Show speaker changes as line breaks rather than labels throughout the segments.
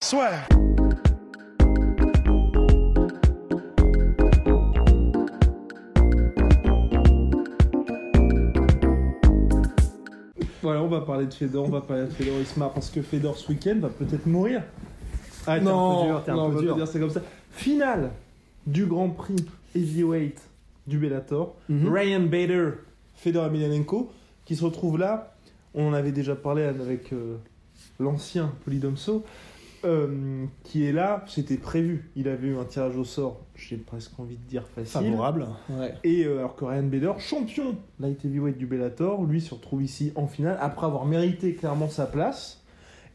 Soit. Voilà, on va parler de Fedor, on va parler de Fedor Ismar parce que Fedor ce week-end va peut-être mourir.
Ah, t'es
non,
un peu dur, t'es un
non,
peu
on va
dur.
pas dire c'est comme ça. Finale du Grand Prix Heavyweight du Bellator.
Mhm.
Ryan Bader, Fedor Emelianenko, qui se retrouve là. On en avait déjà parlé avec euh, l'ancien Polydomso, euh, qui est là. C'était prévu. Il avait eu un tirage au sort, j'ai presque envie de dire facile.
Favorable. Ouais.
Et euh, alors que Ryan Bader, champion light heavyweight du Bellator, lui se retrouve ici en finale après avoir mérité clairement sa place.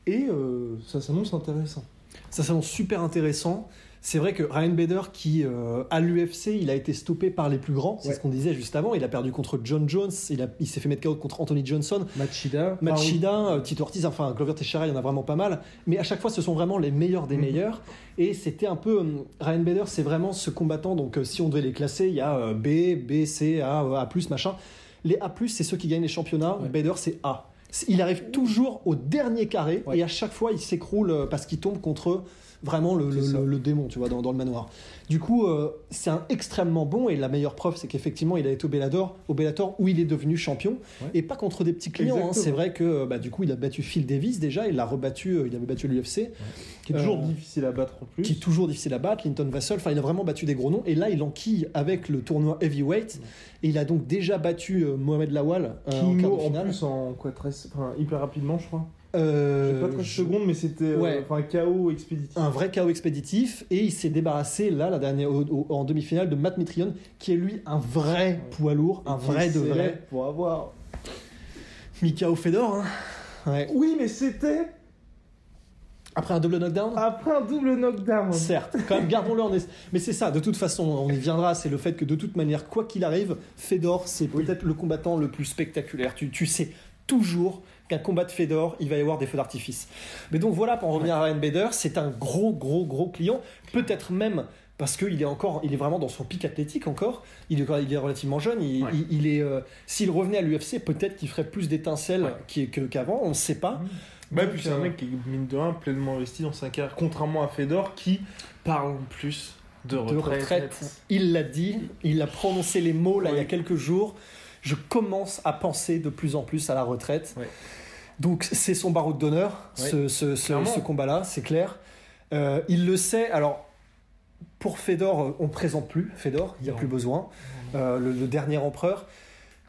Et euh, ça s'annonce intéressant.
Ça s'annonce super intéressant. C'est vrai que Ryan Bader, qui euh, à l'UFC, il a été stoppé par les plus grands, c'est
Ouais.
ce qu'on disait juste avant. Il a perdu contre John Jones, il, a- il s'est fait mettre KO contre Anthony Johnson,
Machida.
Machida, euh, Tito Ortiz, enfin Glover Teixeira, il y en a vraiment pas mal. Mais à chaque fois, ce sont vraiment les meilleurs des
Mhm.
meilleurs. Et c'était un peu. euh, Ryan Bader, c'est vraiment ce combattant. Donc, si on devait les classer, il y a B, B, C, A, A, machin. Les A, c'est ceux qui gagnent les championnats.
Ouais.
Bader, c'est A. Il arrive toujours au dernier carré
Ouais.
et à chaque fois, il s'écroule parce qu'il tombe contre vraiment le, démon, tu vois, dans, dans le manoir. Du coup, euh, c'est un extrêmement bon et la meilleure preuve, c'est qu'effectivement, il a été au Bellator, au Bellator où il est devenu champion
Ouais.
et pas contre des petits clients. hein. C'est vrai que euh, bah, du coup, il a battu Phil Davis déjà, il l'a rebattu, euh, il avait battu l'UFC,
Qui est toujours
Euh,
difficile à battre en plus.
qui est toujours difficile à battre, Linton Vassell, enfin, il a vraiment battu des gros noms et là, il enquille avec le tournoi heavyweight et il a donc déjà battu euh, Mohamed Lawal euh, en quart de
en
finale.
plus en quoi 13, enfin, hyper rapidement je crois.
Euh,
pas 13
je-
secondes mais c'était euh, KO expéditif.
un vrai chaos expéditif et il s'est débarrassé là la dernière au- au- en demi-finale de Matt Mitrione qui est lui un vrai poids lourd un
Et
vrai de vrai
Pour avoir.
Mikao Fedor hein. Ouais.
Oui mais c'était
après un double knockdown?
Après un double knockdown.
Certes, quand même, gardons-le en es- Mais c'est ça, de toute façon, on y viendra. C'est le fait que de toute manière, quoi qu'il arrive, Fedor, c'est peut-être le combattant le plus spectaculaire. Tu, tu sais toujours qu'un combat de Fedor, il va y avoir des feux d'artifice. Mais donc voilà, pour en revenir à Ryan Bader, c'est un gros, gros, gros client. Peut-être même parce qu'il est encore, il est vraiment dans son pic athlétique encore. Il est, il est relativement jeune. Il,
Ouais.
il- il est, euh, s'il revenait à l'UFC, peut-être qu'il ferait plus d'étincelles
Ouais.
qu'avant. On ne sait pas.
Bah,
Donc,
puis c'est un
euh,
mec qui est mine de rien pleinement investi dans sa carrière, contrairement à Fedor qui parle en plus de
de
retraite.
Il l'a dit, il a prononcé les mots là il y a
Oui.
quelques jours. Je commence à penser de plus en plus à la retraite.
Ouais.
Donc c'est son barreau d'honneur, ce, ce- ce-
Clairement.
ce combat-là, c'est clair. Euh, il le sait. Alors pour Fedor, euh, on ne présente plus Fedor, il n'y a plus besoin. Euh, le, le dernier empereur.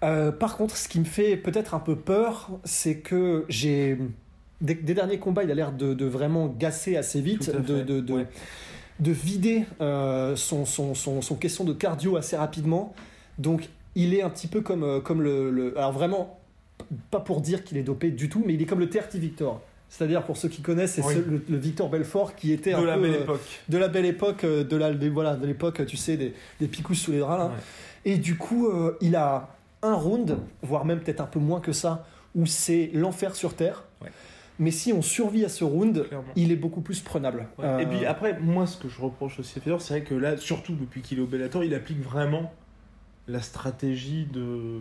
Euh, par contre, ce qui me fait peut-être un peu peur, c'est que j'ai des, des derniers combats, il a l'air de, de vraiment gasser assez vite, de,
fait.
de- de-
Ouais.
de vider son, son, son, son question de cardio assez rapidement. Donc, il est un petit peu comme, comme le, le- Alors, vraiment, pas pour dire qu'il est dopé du tout, mais il est comme le TRT Victor. C'est-à-dire, pour ceux qui connaissent, c'est
Oui.
ce- le, le Victor Belfort qui était un
de la
peu,
belle
euh,
époque.
de la belle époque, euh, de la, voilà, de l'époque, tu sais, des, des picous sous les draps. là.
Ouais.
Et du coup, euh, il a un round, voire même peut-être un peu moins que ça, où c'est l'enfer sur Terre.
Ouais.
Mais si on survit à ce round,
Clairement.
il est beaucoup plus prenable.
Ouais. Et puis après, moi, ce que je reproche aussi à Fedor, c'est vrai que là, surtout depuis qu'il est au Bellator, il applique vraiment la stratégie de,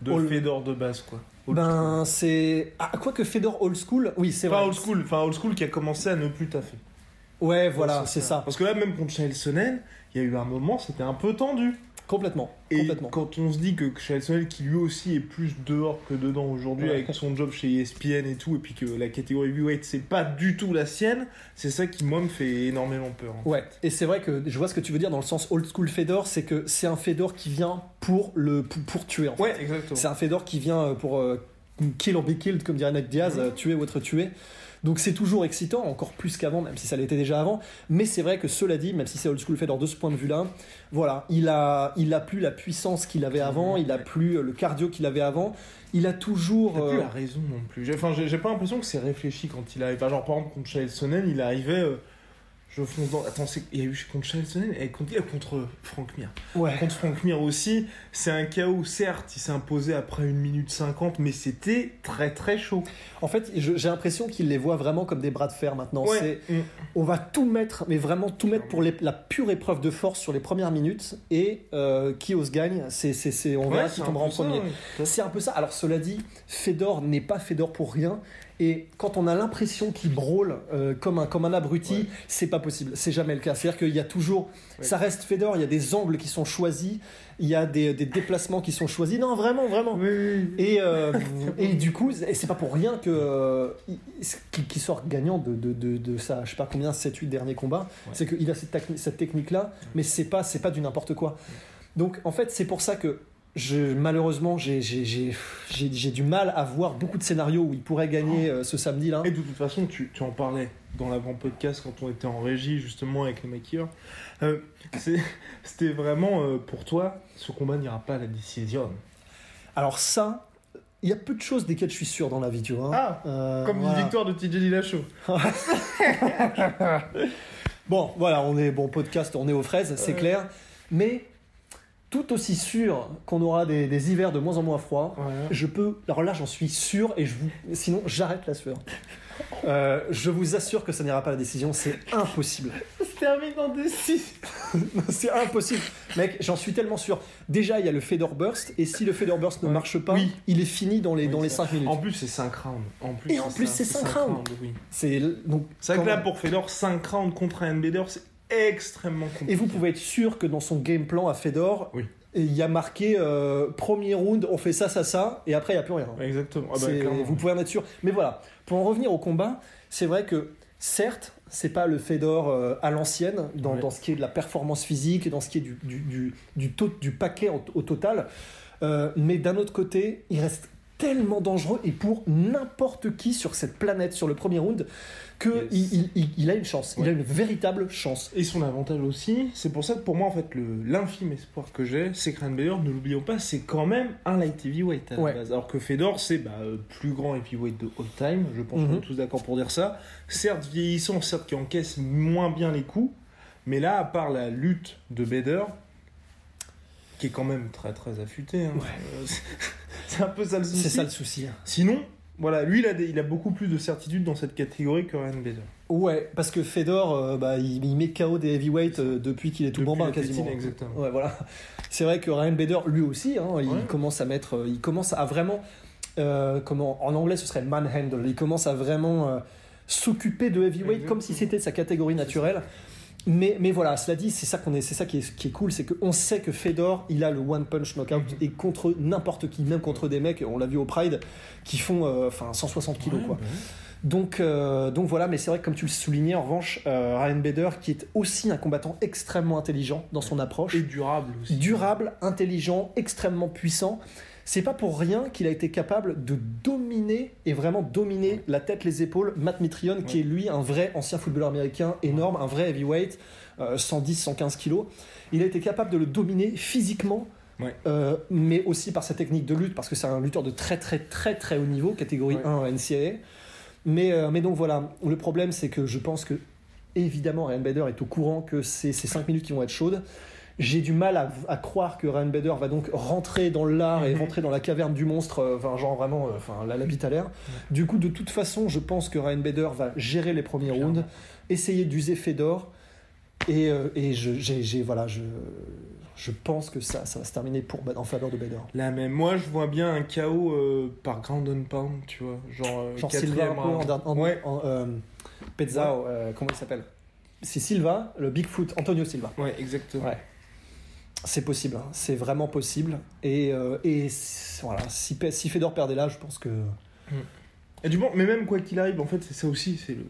de Fedor de base, quoi. Old
ben, c'est. Ah, quoi que Fedor Old School, oui, c'est vrai.
old school, enfin old school qui a commencé à ne plus taffer.
Ouais, voilà, c'est ça.
Parce que là, même contre Chael Sonnen, il y a eu un moment, c'était un peu tendu.
Complètement.
Et
complètement.
quand on se dit que Chael Sonnen, qui lui aussi est plus dehors que dedans aujourd'hui
Ouais.
avec son job chez ESPN et tout, et puis que la catégorie heavyweight, c'est pas du tout la sienne, c'est ça qui, moi, me fait énormément peur.
Ouais, et c'est vrai que je vois ce que tu veux dire dans le sens old school Fedor, c'est que c'est un Fedor qui vient pour, le, pour, pour tuer en fait.
Ouais, exactement.
C'est un Fedor qui vient euh, pour euh, kill or be killed, comme dirait Ned Diaz, euh, tuer ou être tué. Donc c'est toujours excitant, encore plus qu'avant, même si ça l'était déjà avant. Mais c'est vrai que cela dit, même si c'est old school Fedor de ce point de vue-là, voilà, il a, il a plus la puissance qu'il avait avant, il a plus le cardio qu'il avait avant. Il a toujours.
Il a plus
euh,
la raison non plus. J'ai- Enfin, j'ai pas l'impression que c'est réfléchi quand il arrive. Genre, par exemple, contre Chael Sonnen, il arrivait. euh, je fonce dans. Attends, il y a eu contre Chael Sonnen et contre, contre Frank Mir.
ouais.
Contre Frank Mir aussi, c'est un chaos. Certes, il s'est imposé après une minute 50, mais c'était très très chaud.
En fait, j'ai l'impression qu'il les voit vraiment comme des bras de fer maintenant. C'est-
Mm.
on va tout mettre, mais vraiment tout mettre pour les- la pure épreuve de force sur les premières minutes. Et euh, qui ose gagne, c'est, c'est, c'est- on verra
Ouais,
qui tombera en premier.
ouais.
C'est un peu ça. Alors cela dit, Fedor n'est pas Fedor pour rien. Et quand on a l'impression qu'il brôle euh, comme, un, comme un abruti,
Ouais.
c'est pas possible. C'est jamais le cas. C'est-à-dire qu'il y a toujours,
Ouais.
ça reste Fedor. Il y a des angles qui sont choisis, il y a des, des déplacements qui sont choisis. Non, vraiment, vraiment.
Oui, oui, oui.
Et, euh, et du coup, et c'est pas pour rien que euh, qu'il sort gagnant de, de, de, de sa, je sais pas combien, 7-8 derniers combats.
Ouais.
C'est qu'il a cette, cette technique-là, mais c'est pas, c'est pas du n'importe quoi. Donc en fait, c'est pour ça que je, malheureusement, j'ai, du mal à voir beaucoup de scénarios où il pourrait gagner euh, ce samedi-là.
Et de toute façon, tu, tu en parlais dans l'avant-podcast quand on était en régie, justement, avec les maquilleurs. Euh, C'était vraiment euh, pour toi, ce combat n'ira pas à la décision.
Alors ça, il y a peu de choses desquelles je suis sûr dans la vie, tu vois.
Ah,
Euh,
Comme
voilà.
une victoire de TJ Dillashaw.
Bon, voilà, on est bon podcast, on est aux fraises, c'est clair. Mais tout aussi sûr qu'on aura des, des hivers de moins en moins froids, je peux. Alors là, j'en suis sûr, et je vous, sinon j'arrête la sueur. Euh, je vous assure que ça n'ira pas à la décision, c'est impossible.
Se termine en 2-6.
c'est impossible. Mec, j'en suis tellement sûr. Déjà, il y a le Fedor Burst, et si le Fedor Burst ne
Ouais.
marche pas,
Oui.
il est fini dans les, dans les 5 minutes.
En plus, c'est 5 rounds. En plus,
Et en plus, c'est cinq rounds.
oui.
C'est donc.
C'est vrai que là, pour Fedor, 5 rounds contre un Bader, c'est extrêmement compliqué.
Et vous pouvez être sûr que dans son game plan à Fedor,
Oui.
il y a marqué euh, premier round, on fait ça, ça, ça, et après il n'y a plus rien.
Exactement. Ah bah,
vous pouvez en être sûr. Mais voilà, pour en revenir au combat, c'est vrai que certes, c'est pas le Fedor euh, à l'ancienne dans,
Ouais.
dans ce qui est de la performance physique, dans ce qui est du, du, du, du, taux- du paquet au, au total. Euh, mais d'un autre côté, il reste tellement dangereux et pour n'importe qui sur cette planète, sur le premier round, qu'il
Yes.
il, il- il a une chance. Il
Ouais.
a une véritable chance.
Et son avantage aussi, c'est pour ça que pour moi, en fait, le- l'infime espoir que j'ai, c'est que Ryan Bader, ne l'oublions pas, c'est quand même un light heavyweight à la
Ouais.
base. Alors que Fedor, c'est bah, euh, plus grand heavyweight de all time, je pense qu'on
Mhm.
est tous d'accord pour dire ça. Certes vieillissant, certes qui encaisse moins bien les coups, mais là, à part la lutte de Bader, qui est quand même très très affûtée, hein, euh, c'est- un peu ça le souci.
C'est ça le souci.
Sinon, voilà, lui, il a, des- il a beaucoup plus de certitude dans cette catégorie que Ryan Bader.
Ouais, parce que Fedor, euh, bah, il, il met KO des heavyweights euh, depuis qu'il est tout bambin quasiment.
exactement.
Ouais, voilà. C'est vrai que Ryan Bader, lui aussi, hein, il
Ouais.
commence à mettre, euh, il commence à vraiment, comment, en anglais ce serait manhandle. Il commence à vraiment s'occuper de heavyweight comme si c'était sa catégorie naturelle. Mais, mais voilà, cela dit, c'est ça qu'on est, c'est ça qui est, qui est cool, c'est qu'on sait que Fedor, il a le one punch knockout
Mhm.
et contre n'importe qui, même contre des mecs, on l'a vu au Pride, qui font, euh, enfin, 160 kilos
Ouais,
quoi.
bah.
Donc, euh, donc voilà, mais c'est vrai que comme tu le soulignais, en revanche, euh, Ryan Bader, qui est aussi un combattant extrêmement intelligent dans son approche,
Et durable aussi.
durable, intelligent, extrêmement puissant. C'est pas pour rien qu'il a été capable de dominer et vraiment dominer la tête, les épaules, Matt Mitrione, qui est lui un vrai ancien footballeur américain énorme, un vrai heavyweight, euh, 110, 115 kilos. Il a été capable de le dominer physiquement,
Ouais.
euh, mais aussi par sa technique de lutte, parce que c'est un lutteur de très très très très haut niveau, catégorie
Ouais.
1 NCAA. Mais, euh, mais donc voilà, le problème c'est que je pense que évidemment Ryan Bader est au courant que c'est ces 5 minutes qui vont être chaudes. J'ai du mal à, à croire que Ryan Bader va donc rentrer dans l'art et
Mhm.
rentrer dans la caverne du monstre, euh, enfin genre vraiment, euh, enfin la, la bite à l'air. Du coup, de toute façon, je pense que Ryan Bader va gérer les premiers
Clairement.
rounds, essayer d'user Fedor, et, euh, et je, j'ai, voilà, je, je pense que ça, ça va se terminer pour, en faveur de Bader.
Là, mais moi, je vois bien un KO euh, par ground and pound, tu vois. Genre, euh,
Genre Silva un peu en,
round.
en,
Ouais.
en- euh, Pezzao, comment il s'appelle? C'est Silva, le Bigfoot, Antonio Silva.
Ouais, exactement.
Ouais. C'est possible, hein. c'est vraiment possible. Et, euh, et voilà, si, si Fedor perdait là, je pense que.
Et du bon, mais même quoi qu'il arrive, en fait, c'est ça aussi, c'est le,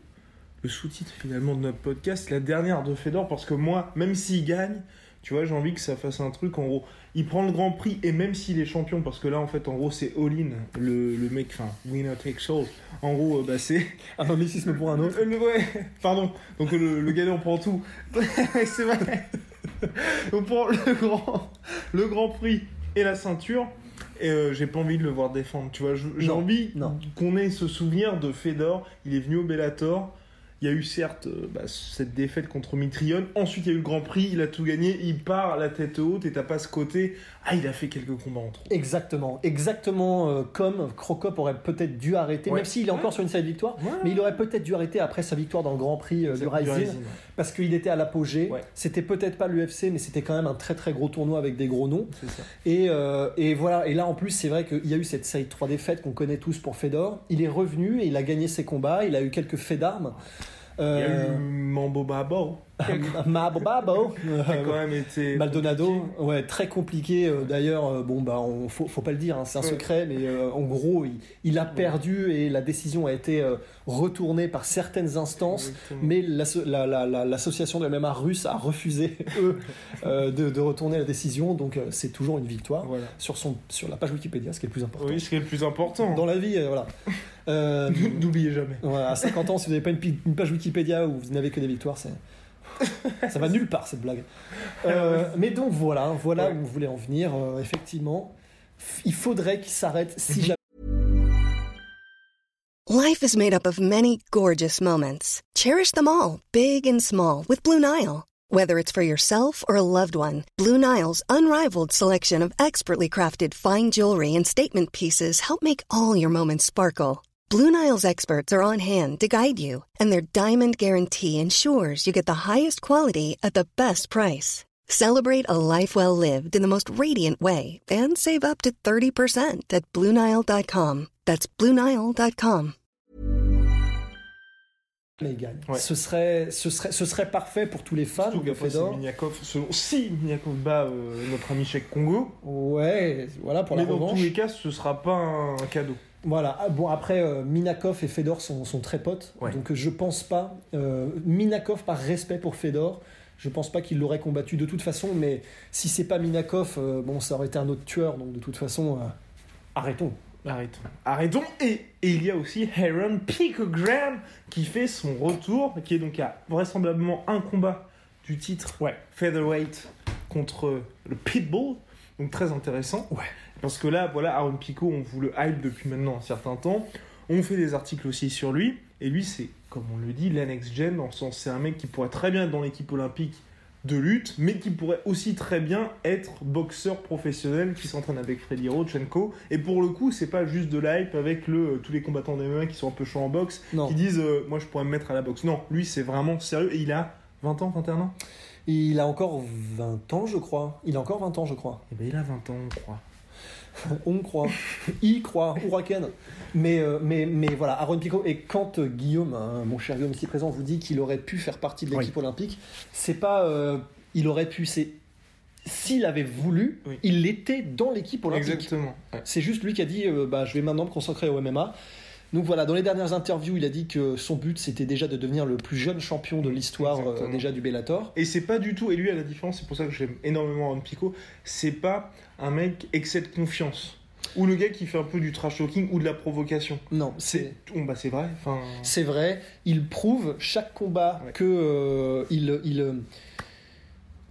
le sous-titre finalement de notre podcast, la dernière de Fedor, parce que moi, même s'il gagne, Tu vois, j'ai envie que ça fasse un truc en gros. Il prend le Grand Prix et même s'il est champion, parce que là en fait en gros c'est all-in, le, le mec, enfin, winner takes all. En gros, euh, bah c'est.
Un fanaticisme pour un autre.
Euh, ouais, pardon. Donc le, le gagnant prend tout. c'est vrai. On prend le grand, le Grand Prix et la ceinture. Et euh, j'ai pas envie de le voir défendre. Tu vois, j'ai envie qu'on ait ce souvenir de Fedor. Il est venu au Bellator. Il y a eu certes euh, bah, cette défaite contre Mitrione. Ensuite, il y a eu le Grand Prix. Il a tout gagné. Il part la tête haute et t'as pas ce côté. Ah, il a fait quelques combats en trop.
Exactement, exactement euh, comme Crocop aurait peut-être dû arrêter,
Ouais.
même s'il est encore sur une série de victoires, mais il aurait peut-être dû arrêter après sa victoire dans le Grand Prix euh, du Rising, parce qu'il était à l'apogée. C'était peut-être pas l'UFC, mais c'était quand même un très très gros tournoi avec des gros noms.
C'est ça.
Et, euh, et voilà, et là en plus, c'est vrai qu'il y a eu cette série de trois défaites qu'on connaît tous pour Fedor. Il est revenu et il a gagné ses combats, il a eu quelques faits d'armes.
Il y a
Euh,
eu Mambo Babo.
Mabo Babo.
Quand même été.
Maldonado,
compliqué.
ouais, très compliqué. euh, D'ailleurs, euh, bon, bah, on, faut, faut pas le dire, hein, c'est un
Ouais.
secret, mais euh, en gros, il, il a perdu et la décision a été euh, retournée par certaines instances.
Exactement.
Mais l'asso- la- la- la- l'association de MMA russe a refusé, eux, euh, de, de retourner la décision. Donc, c'est toujours une victoire
Voilà.
sur, son, sur la page Wikipédia, ce qui est le plus important.
Oui, ce qui est le plus important.
Dans la vie, voilà.
N'oubliez jamais.
voilà, à 50 ans, si vous n'avez pas une, une page Wikipédia où vous n'avez que des victoires, c'est. Ça va nulle part cette blague. Euh, mais donc voilà, voilà
Ouais.
où on voulait en venir. euh, effectivement, il faudrait qu'il s'arrête si
Mhm.
jamais.
Life is made up of many gorgeous moments. Cherish them all, big and small, with Blue Nile. Whether it's for yourself or a loved one, Blue Nile's unrivaled selection of expertly crafted fine jewelry and statement pieces help make all your moments sparkle. Blue Nile's experts are on hand to guide you, and their diamond guarantee ensures you get the highest quality at the best price. Celebrate a life well lived in the most radiant way and save up to 30% at BlueNile.com. That's BlueNile.com.
il gagne.
Ouais.
Ce, serait, ce, serait, ce serait parfait pour tous les fans
Surtout
Fedor.
Miniakov. Selon... Si Miniakov bat euh, notre ami Cheikh Congo,
Ouais, voilà pour
mais
la
dans
revanche.
tous les cas, ce sera pas un cadeau.
Voilà. Ah, bon, après, euh, Minakov et Fedor sont, sont très potes.
Ouais.
Donc, je pense pas. euh, Minakov, par respect pour Fedor, je pense pas qu'il l'aurait combattu de toute façon. Mais si c'est pas Minakov, euh, bon, ça aurait été un autre tueur. Donc, de toute façon, euh, arrêtons.
Arrêtons. Arrêtons. Et, et il y a aussi Aaron Picogram qui fait son retour, qui est donc à vraisemblablement un combat du titre
Ouais.
featherweight contre le Pitbull. Donc très intéressant.
Ouais.
Parce que là, voilà, Aaron Pico, on vous le hype depuis maintenant un certain temps. On fait des articles aussi sur lui. Et lui, c'est, comme on le dit, la next gen, dans le sens, c'est un mec qui pourrait très bien être dans l'équipe olympique de lutte, mais qui pourrait aussi très bien être boxeur professionnel qui s'entraîne avec Freddy Rodchenko. Et pour le coup, c'est pas juste de la hype avec le, euh, tous les combattants de MMA qui sont un peu chauds en boxe,
Non.
qui disent euh, Moi, je pourrais me mettre à la boxe. Non, lui, c'est vraiment sérieux. Et il a 20 ans, 21 ans?
Il a encore 20 ans, je crois. Il a encore 20 ans, je crois.
Eh ben, il a 20 ans, on croit.
On croit. Il croit. Huracan. Mais, euh, mais, mais voilà, Aaron Pico. Et quand euh, Guillaume, hein, mon cher Guillaume ici présent, vous dit qu'il aurait pu faire partie de l'équipe olympique, c'est pas. euh, il aurait pu. C'est. S'il avait voulu,
Oui.
il était dans l'équipe olympique.
Exactement. Ouais.
C'est juste lui qui a dit euh, bah, je vais maintenant me consacrer au MMA. Donc voilà, dans les dernières interviews, il a dit que son but c'était déjà de devenir le plus jeune champion de l'histoire euh, déjà du Bellator.
Et c'est pas du tout, et lui à la différence, c'est pour ça que j'aime énormément Aaron Pico, c'est pas un mec excès de confiance. Ou le gars qui fait un peu du trash talking ou de la provocation.
Non, c'est.
Oh, bah c'est vrai. Enfin.
C'est vrai, il prouve chaque combat
Ouais.
que euh, il, il euh,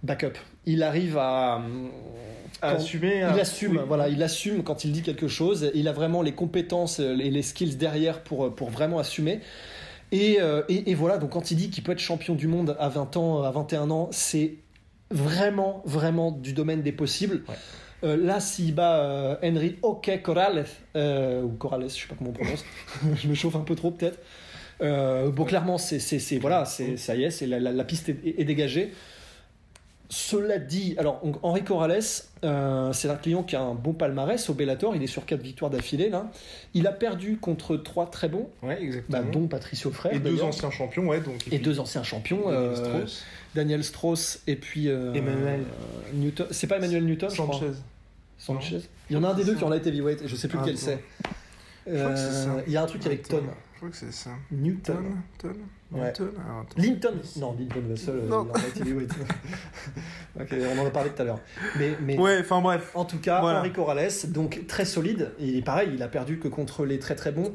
backup. Il arrive à,
assumer.
il assume,
oui.
voilà, il assume quand il dit quelque chose. Il a vraiment les compétences et les skills derrière pour pour vraiment assumer. Et, euh, et, et voilà, donc quand il dit qu'il peut être champion du monde à 20 ans, à 21 ans, c'est vraiment, vraiment du domaine des possibles.
Ouais.
Euh, là, s'il bat euh, Henry OK Corrales, euh, ou Corrales, je sais pas comment on prononce, je me chauffe un peu trop peut-être. Euh, bon, clairement, c'est, voilà, c'est, ça y est, c'est la, la- la piste est, est dégagée. Cela dit, alors Henri Corrales, euh, c'est un client qui a un bon palmarès au Bellator, il est sur quatre victoires d'affilée là. Il a perdu contre trois très bons,
Ouais, exactement.
bah, dont Patricio Frère
et deux anciens champions, ouais. Donc,
et deux anciens champions,
Daniel
euh,
Strauss,
Daniel Strauss et puis euh,
Emmanuel.
Newton. C'est pas Emmanuel Newton, je crois.
Sanchez.
Sanchez. Il y en a un des deux qui en light heavyweight, et je sais plus
Ah,
lequel c'est. Il y a un truc avec
Attends. Crois que c'est ça.
Newton.
Ton
Ouais.
Newton Alors.
Linton Non, Linton euh,
Non.
heavyweight. ok, on en a parlé tout à l'heure. Mais, mais
Ouais, enfin bref.
en tout cas,
Voilà.
Henri Corrales, donc très solide. Et pareil, il a perdu que contre les très très bons.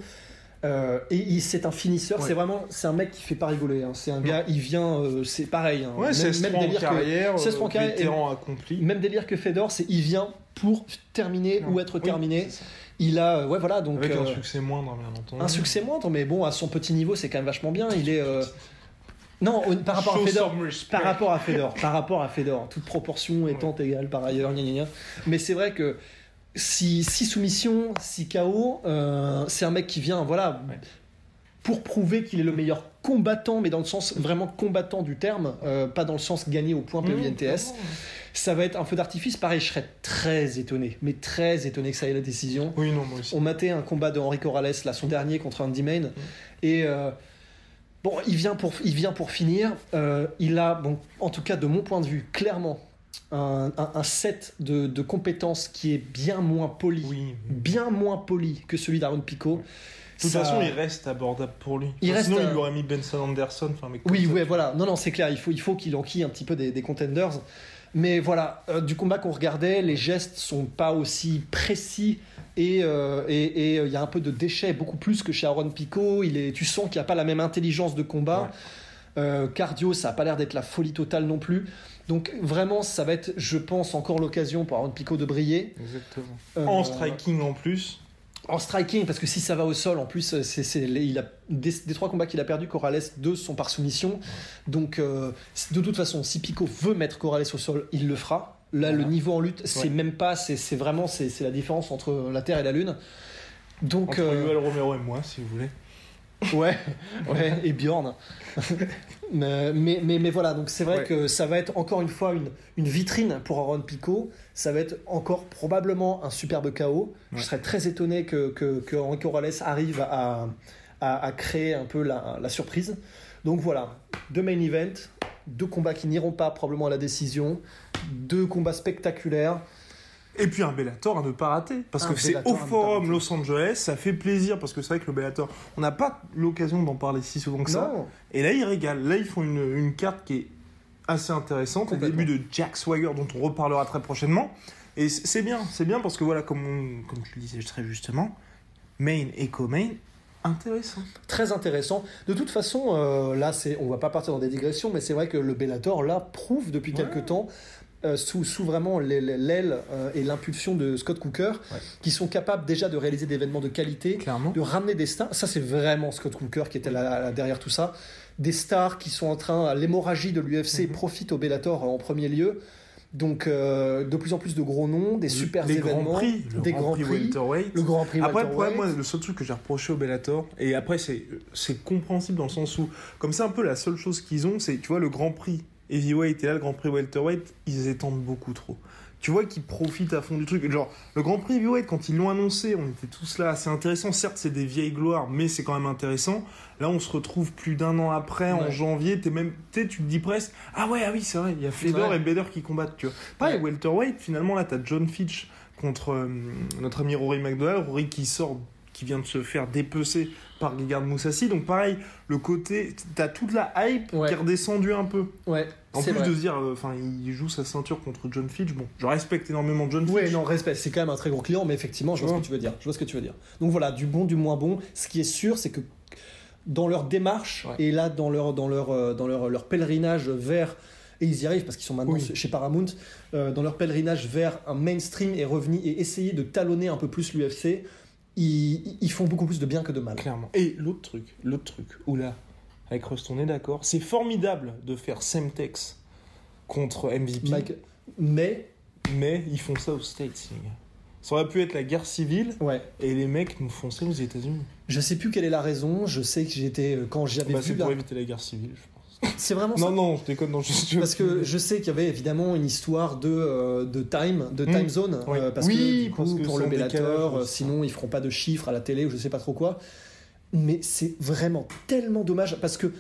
Euh, et il- c'est un finisseur,
Ouais.
c'est vraiment, c'est un mec qui fait pas rigoler. hein. C'est un gars, il vient, euh, c'est pareil. hein.
Ouais,
même,
c'est
même délire que,
carrière,
16 en
euh, vétéran accompli.
même délire que Fedor, c'est il vient pour terminer ou être
Oui,
terminé. Il a, euh, ouais voilà, donc
Avec un
euh,
succès moindre, bien entendu.
un succès moindre, mais bon, à son petit niveau, c'est quand même vachement bien. Il est, euh, non, par rapport à Fedor, par rapport à Fedor, par rapport à Fedor, toute proportion étant égale par ailleurs, gna gna gna. Mais c'est vrai que si, si soumission, si KO, euh, c'est un mec qui vient, voilà,
Ouais.
pour prouver qu'il est le meilleur combattant, mais dans le sens vraiment combattant du terme, euh, pas dans le sens gagné au point
Mmh,
PVNTS. Ça va être un feu d'artifice. Pareil, je serais très étonné, mais très étonné que ça ait la décision.
Oui, non, moi aussi.
On matait un combat de Henri Corrales, là, son dernier contre Andy Main. Et euh, bon, il vient pour, il vient pour finir. Euh, il a, bon, en tout cas, de mon point de vue, clairement, un, un- un set de, de compétences qui est bien moins poli.
Oui.
Bien moins poli que celui d'Aaron Pico.
De toute
Ça-
façon, il reste abordable pour lui.
Il
Enfin,
reste,
Sinon,
euh,
il aurait mis Benson Anderson. Enfin,
Oui, ouais, voilà. Non, non, c'est clair. Il faut, il faut qu'il enquille un petit peu des, des contenders. Mais voilà, euh, du combat qu'on regardait, les gestes sont pas aussi précis et euh, et- et, euh, il y a un peu de déchets, beaucoup plus que chez Aaron Pico. Il est, tu sens qu'il n'y a pas la même intelligence de combat. Euh, cardio, ça a pas l'air d'être la folie totale non plus. Donc vraiment, ça va être, je pense, encore l'occasion pour Aaron Pico de briller.
Exactement.
Euh,
En striking en plus.
En striking, parce que si ça va au sol, en plus, c'est, c'est- il a, des, des trois combats qu'il a perdus, Corrales, deux sont par soumission. Donc, euh, de toute façon, si Pico veut mettre Corrales au sol, il le fera. Là, le niveau en lutte, c'est
Ouais.
même pas, c'est, c'est vraiment, c'est, c'est la différence entre la Terre et la Lune. Donc,
Entre
euh,
Romero et moi, si vous voulez.
Ouais, ouais, et Bjorn. mais, mais, mais, voilà, donc c'est vrai
Ouais.
que ça va être encore une fois une, une vitrine pour Aaron Pico. Ça va être encore probablement un superbe chaos. Je serais très étonné que, que, que Henri Corrales arrive à, à, à créer un peu la, la surprise. Donc voilà, deux main events, deux combats qui n'iront pas probablement à la décision, deux combats spectaculaires.
Et puis un Bellator à ne pas rater. Parce
Un
que c'est au Forum. Los Angeles, ça fait plaisir parce que c'est vrai que le Bellator, on n'a pas l'occasion d'en parler si souvent que ça.
Non,
Et là, ils régalent. Là, ils font une, une carte qui est assez intéressante. Au début de Jack Swagger, dont on reparlera très prochainement. Et c'est bien, c'est bien parce que voilà, comme, on- comme tu le disais très justement, main et co-main, intéressant.
très intéressant. De toute façon, euh, là, c'est, on va pas partir dans des digressions, mais c'est vrai que le Bellator, là, prouve depuis
Ouais.
quelques temps, euh, sous, sous vraiment l'aile euh, et l'impulsion de Scott Cooker,
Ouais.
qui sont capables déjà de réaliser des événements de qualité,
Clairement.
de ramener des stars. Ça, c'est vraiment Scott Cooker qui était là, là, derrière tout ça. Des stars qui sont en train, l'hémorragie de l'UFC
Mhm.
profite au Bellator en premier lieu. Donc, euh, de plus en plus de gros noms, des super
les
événements,
grands prix,
des
grand
grands
prix,
le Grand Prix
Après, le problème, moi, le seul truc que j'ai reproché au Bellator, et après, c'est c'est compréhensible dans le sens où, comme c'est un peu la seule chose qu'ils ont, c'est, tu vois, le Grand Prix Heavyweight et là, le Grand Prix Welterweight, ils étendent beaucoup trop. Tu vois qu'ils profitent à fond du truc. Genre, le Grand Prix Heavyweight, quand ils l'ont annoncé, on était tous là, c'est intéressant. Certes, c'est des vieilles gloires, mais c'est quand même intéressant. Là, on se retrouve plus d'un an après, en janvier, t'es même, t'es, tu te dis presque, ah ouais, ah oui, c'est vrai, il y a Fedor et Bader qui combattent, tu vois. Pareil,
Ouais.
Welterweight, finalement, là, t'as John Fitch contre euh, notre ami Rory McDowell, Rory qui sort, qui vient de se faire dépecer par Gegard Moussassi. Donc pareil, le côté, t'as toute la hype
Ouais.
qui est redescendue un peu.
Ouais,
En plus
vrai.
de se dire, euh, enfin, il joue sa ceinture contre John Fitch. Bon, je respecte énormément John
Oui,
Fitch.
non, respect, c'est quand même un très gros client, mais effectivement, je vois
Ouais.
ce que tu veux dire. Je vois ce que tu veux dire. Donc voilà, du bon, du moins bon. Ce qui est sûr, c'est que dans leur démarche
Ouais.
et là dans leur dans leur euh, dans leur, leur pèlerinage vers et ils y arrivent parce qu'ils sont maintenant
Oui.
chez Paramount euh, dans leur pèlerinage vers un mainstream et revenu et essayer de talonner un peu plus l'UFC. Ils, ils font beaucoup plus de bien que de mal.
Clairement. Et l'autre truc, l'autre truc, oula, avec Rust, on est d'accord, c'est formidable de faire Semtex contre MVP,
Mike- mais
mais ils font ça aux States. Ça aurait pu être la guerre civile,
ouais,
et les mecs nous font ça aux États-Unis.
je sais plus quelle est la raison. Je sais que j'étais euh, quand j'avais
Bah,
vu
c'est
la-
pour éviter la guerre civile, je.
C'est vraiment ça.
Non, non, je déconne, non, je
Parce que je sais qu'il y avait évidemment une histoire de, euh, de time, de
Mm.
time zone,
Oui.
euh, parce
Oui,
que du coup,
parce que
pour le Bellator, euh, sinon ils feront pas de chiffres à la télé ou je sais pas trop quoi. Mais c'est vraiment tellement dommage parce que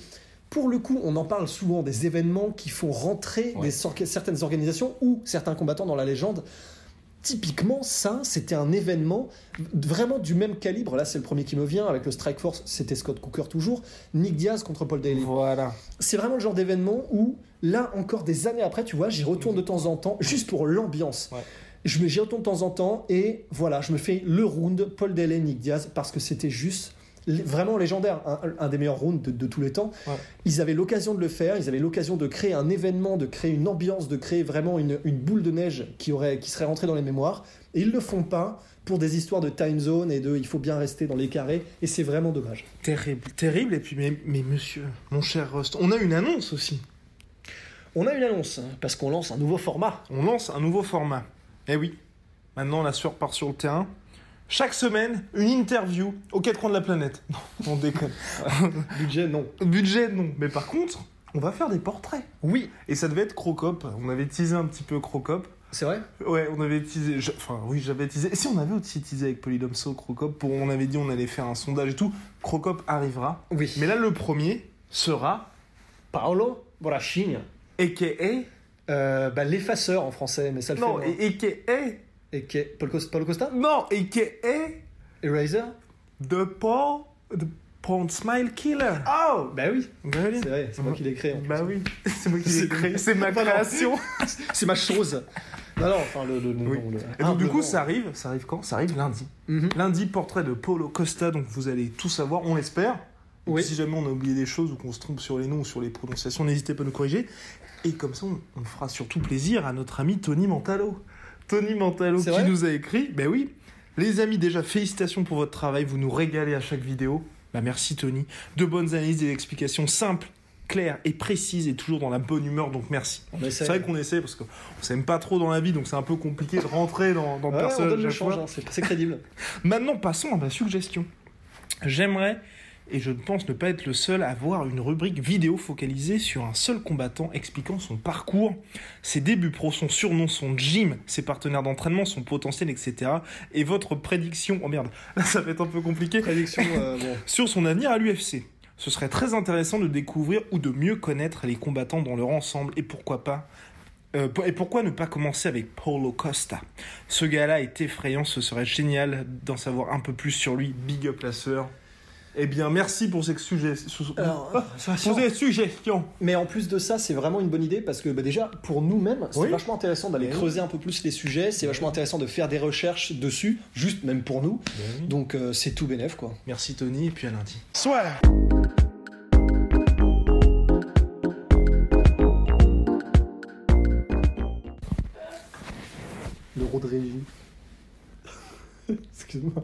pour le coup, on en parle souvent des événements qui font rentrer
Ouais.
des sor- certaines organisations ou certains combattants dans la légende. Typiquement, ça, c'était un événement vraiment du même calibre. Là, c'est le premier qui me vient. Avec le Strike Force, c'était Scott Cooker toujours. Nick Diaz contre Paul Daly.
Voilà.
C'est vraiment le genre d'événement où, là, encore des années après, tu vois, j'y retourne de temps en temps, juste pour l'ambiance.
Ouais.
Je me- J'y retourne de temps en temps et voilà, je me fais le round Paul Daly, Nick Diaz, parce que c'était juste vraiment légendaire, un, un des meilleurs rounds de, de tous les temps.
Ouais.
Ils avaient l'occasion de le faire, ils avaient l'occasion de créer un événement, de créer une ambiance, de créer vraiment une, une boule de neige qui, aurait, qui serait rentrée dans les mémoires. Et ils le font pas pour des histoires de time zone et de il faut bien rester dans les carrés. Et c'est vraiment dommage.
Terrible, terrible. Et puis, mais, mais monsieur, mon cher Rust, on a une annonce aussi.
On a une annonce, hein, parce qu'on lance un nouveau format.
On lance un nouveau format. Eh oui, maintenant la sueur part sur le terrain. Chaque semaine, une interview aux quatre coins de la planète. Non, on déconne.
Budget, non.
Budget, non. Mais par contre, on va faire des portraits.
Oui,
Et ça devait être Crocop. On avait teasé un petit peu Crocop.
c'est vrai?
Ouais, on avait teasé. je- Enfin, oui, j'avais teasé. Et si on avait aussi teasé avec Polydomso, Crocop, pour, on avait dit on allait faire un sondage et tout. Crocop arrivera.
Oui.
Mais là, le premier sera
Paolo Borrachigna.
AKA.
Euh, bah, l'effaceur en français, mais ça le
Non,
fait.
et AKA.
Et que- Paul Costa, Paulo Costa
Non, AKA.
Eraser
The Paul. The Paul Smile Killer.
Oh Bah oui,
Bah oui.
c'est vrai, c'est moi qui l'ai créé. en.
Bah oui, c'est moi qui l'ai créé, c'est ma création.
C'est ma chose. Non, non, enfin, le. le,
Oui.
le-
Et donc du coup, ça arrive, ça arrive quand? Ça arrive lundi.
Mhm.
Lundi, portrait de Paulo Costa, donc vous allez tout savoir, on l'espère. Et
Oui.
Si jamais on a oublié des choses ou qu'on se trompe sur les noms ou sur les prononciations, n'hésitez pas à nous corriger. Et comme ça, on, on fera surtout plaisir à notre ami Tony Mantalo. Tony Mantalo
C'est
qui nous a écrit, ben oui. Les amis, déjà, félicitations pour votre travail, vous nous régalez à chaque vidéo. Bah merci Tony. De bonnes analyses, des explications simples, claires et précises et toujours dans la bonne humeur, donc merci.
On
C'est vrai qu'on essaie parce qu'on s'aime pas trop dans la vie, donc c'est un peu compliqué de rentrer dans, dans le
Ouais, on
personnage.
donne le change, hein, c'est crédible.
Maintenant, passons à ma suggestion. J'aimerais, et je pense ne pas être le seul, à avoir une rubrique vidéo focalisée sur un seul combattant expliquant son parcours, ses débuts pro, son surnom, son gym, ses partenaires d'entraînement, son potentiel, etc. Et votre prédiction, oh merde, ça va être un peu compliqué,
Prédiction, euh, bon.
sur son avenir à l'UFC. Ce serait très intéressant de découvrir ou de mieux connaître les combattants dans leur ensemble et pourquoi pas. euh, et pourquoi ne pas commencer avec Paulo Costa Ce gars-là est effrayant, ce serait génial d'en savoir un peu plus sur lui. Big up la sœur. Eh bien, merci pour ces suggestions.
Alors,
pour ces suggestions.
Mais en plus de ça, c'est vraiment une bonne idée parce que bah, déjà, pour nous-mêmes, c'est
Oui.
vachement intéressant d'aller
Oui.
creuser un peu plus les sujets. C'est vachement intéressant de faire des recherches dessus, juste même pour nous. Donc euh, c'est tout bénef quoi.
Merci Tony, et puis à lundi. Soit.
L'euro de régie. Excuse-moi.